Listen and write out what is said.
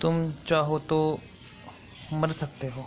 तुम चाहो तो मर सकते हो।